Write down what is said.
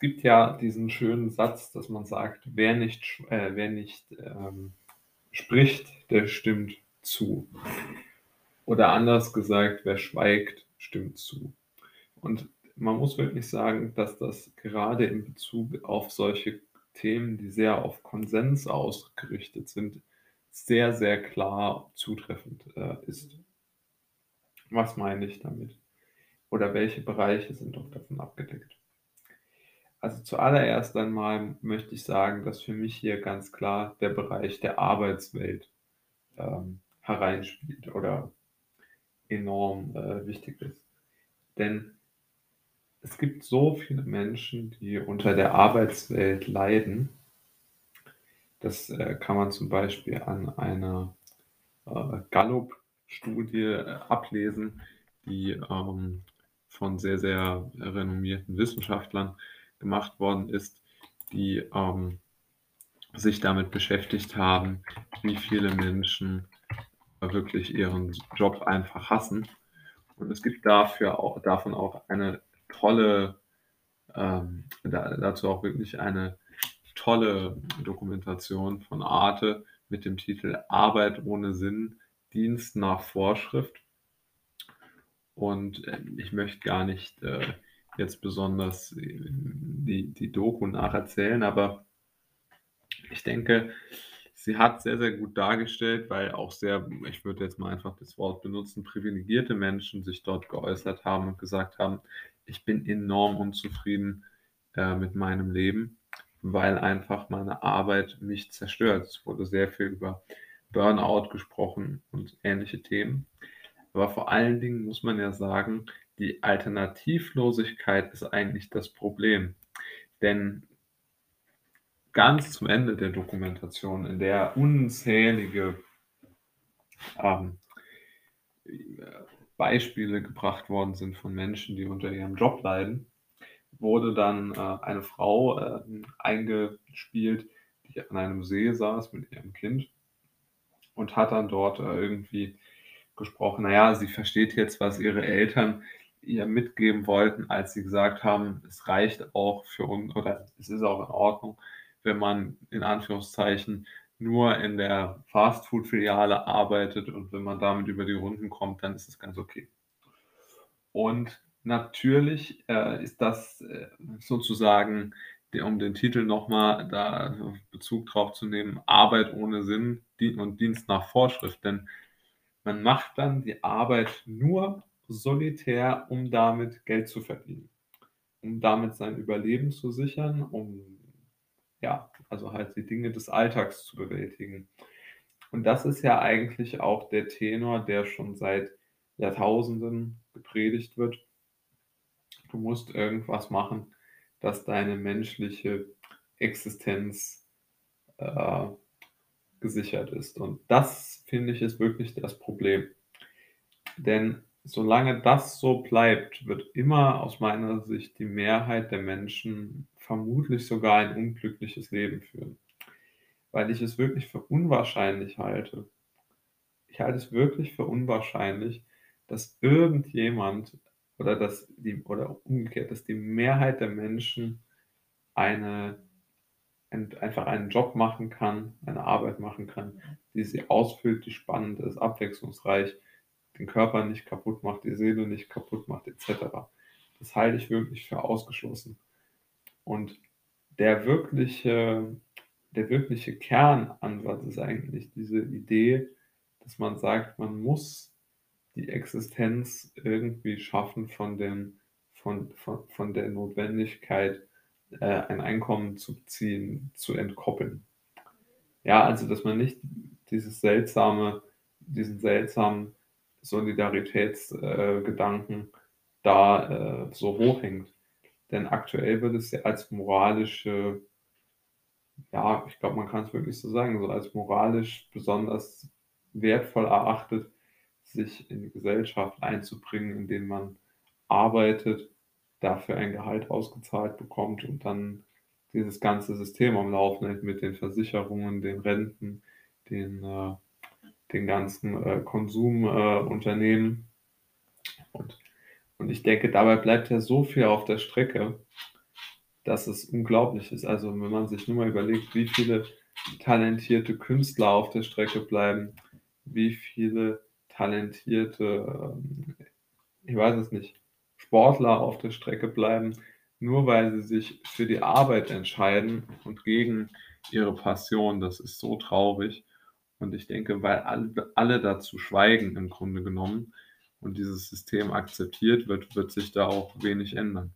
gibt ja diesen schönen Satz, dass man sagt: „Wer nicht äh, wer nicht, ähm, spricht, der stimmt zu.“ Oder anders gesagt: „Wer schweigt, stimmt zu.“ Und man muss wirklich sagen, dass das gerade in Bezug auf solche Themen, die sehr auf Konsens ausgerichtet sind, sehr, sehr klar zutreffend, äh, ist. Was meine ich damit? Oder welche Bereiche sind auch davon abgedeckt? Also, zuallererst einmal möchte ich sagen, dass für mich hier ganz klar der Bereich der Arbeitswelt, ähm, hereinspielt oder enorm, äh, wichtig ist. Denn es gibt so viele Menschen, die unter der Arbeitswelt leiden. Das, äh, kann man zum Beispiel an einer, äh, Gallup-Studie, äh, ablesen, die, ähm, von sehr, sehr renommierten Wissenschaftlern gemacht worden ist, die, ähm, sich damit beschäftigt haben, wie viele Menschen wirklich ihren Job einfach hassen. Und es gibt dafür auch davon auch eine tolle ähm, da dazu auch wirklich eine tolle Dokumentation von Arte mit dem Titel „Arbeit ohne Sinn, Dienst nach Vorschrift“. Und, ähm, ich möchte gar nicht, äh, jetzt besonders, äh, die die Doku nacherzählen, aber ich denke, sie hat sehr, sehr gut dargestellt, weil auch sehr ich würde jetzt mal einfach das Wort benutzen, privilegierte Menschen sich dort geäußert haben und gesagt haben: „Ich bin enorm unzufrieden, äh, mit meinem Leben, weil einfach meine Arbeit mich zerstört.“ Es wurde sehr viel über Burnout gesprochen und ähnliche Themen. Aber vor allen Dingen muss man ja sagen, die Alternativlosigkeit ist eigentlich das Problem. Denn ganz zum Ende der Dokumentation, in der unzählige, ähm, Beispiele gebracht worden sind von Menschen, die unter ihrem Job leiden, wurde dann, äh, eine Frau, ähm, eingespielt, die an einem See saß mit ihrem Kind und hat dann dort, äh, irgendwie gesprochen. Na ja, sie versteht jetzt, was ihre Eltern ihr mitgeben wollten, als sie gesagt haben: „Es reicht auch für un oder es ist auch in Ordnung, wenn man in Anführungszeichen nur in der Fastfood-Filiale arbeitet und wenn man damit über die Runden kommt, dann ist es ganz okay.“ Und natürlich, äh, ist das, äh, sozusagen, de um den Titel noch mal da Bezug drauf zu nehmen, Arbeit ohne Sinn, und Dienst nach Vorschrift. Denn man macht dann die Arbeit nur solitär, um damit Geld zu verdienen, um damit sein Überleben zu sichern, um ja, also halt die Dinge des Alltags zu bewältigen. Und das ist ja eigentlich auch der Tenor, der schon seit Jahrtausenden gepredigt wird. Du musst irgendwas machen, dass deine menschliche Existenz, äh, gesichert ist. Und das, finde ich, ist wirklich das Problem. Denn solange das so bleibt, wird immer aus meiner Sicht die Mehrheit der Menschen vermutlich sogar ein unglückliches Leben führen. Weil ich es wirklich für unwahrscheinlich halte ich halte es wirklich für unwahrscheinlich, dass irgendjemand oder dass die oder umgekehrt, dass die Mehrheit der Menschen eine ein einfach einen Job machen kann, eine Arbeit machen kann, die sie ausfüllt, die spannend ist, abwechslungsreich, den Körper nicht kaputt macht, die Seele nicht kaputt macht et cetera. Das halte ich wirklich für ausgeschlossen. Und der wirkliche der wirkliche Kernansatz ist eigentlich diese Idee, dass man sagt, man muss die Existenz irgendwie schaffen von den von von von der Notwendigkeit, äh, ein Einkommen zu beziehen, zu entkoppeln. Ja, also, dass man nicht dieses seltsame diesen seltsamen Solidaritäts äh, Gedanken da, äh, so hochhängt. Denn aktuell wird es ja als moralische ja, ich glaube, man kann's wirklich so sagen, so als moralisch besonders wertvoll erachtet, sich in die Gesellschaft einzubringen, indem man arbeitet, dafür ein Gehalt ausgezahlt bekommt und dann dieses ganze System am Laufen hält mit den Versicherungen, den Renten, den, äh den ganzen, äh, Konsum äh. Und und ich denke, dabei bleibt ja so viel auf der Strecke. dass es unglaublich ist. Also, wenn man sich nur mal überlegt, wie viele talentierte Künstler auf der Strecke bleiben, wie viele talentierte, ähm, ich weiß es nicht, Sportler auf der Strecke bleiben, nur weil sie sich für die Arbeit entscheiden und gegen ihre Passion. Das ist so traurig. Und ich denke, weil alle, alle dazu schweigen im Grunde genommen und dieses System akzeptiert wird, wird sich da auch wenig ändern.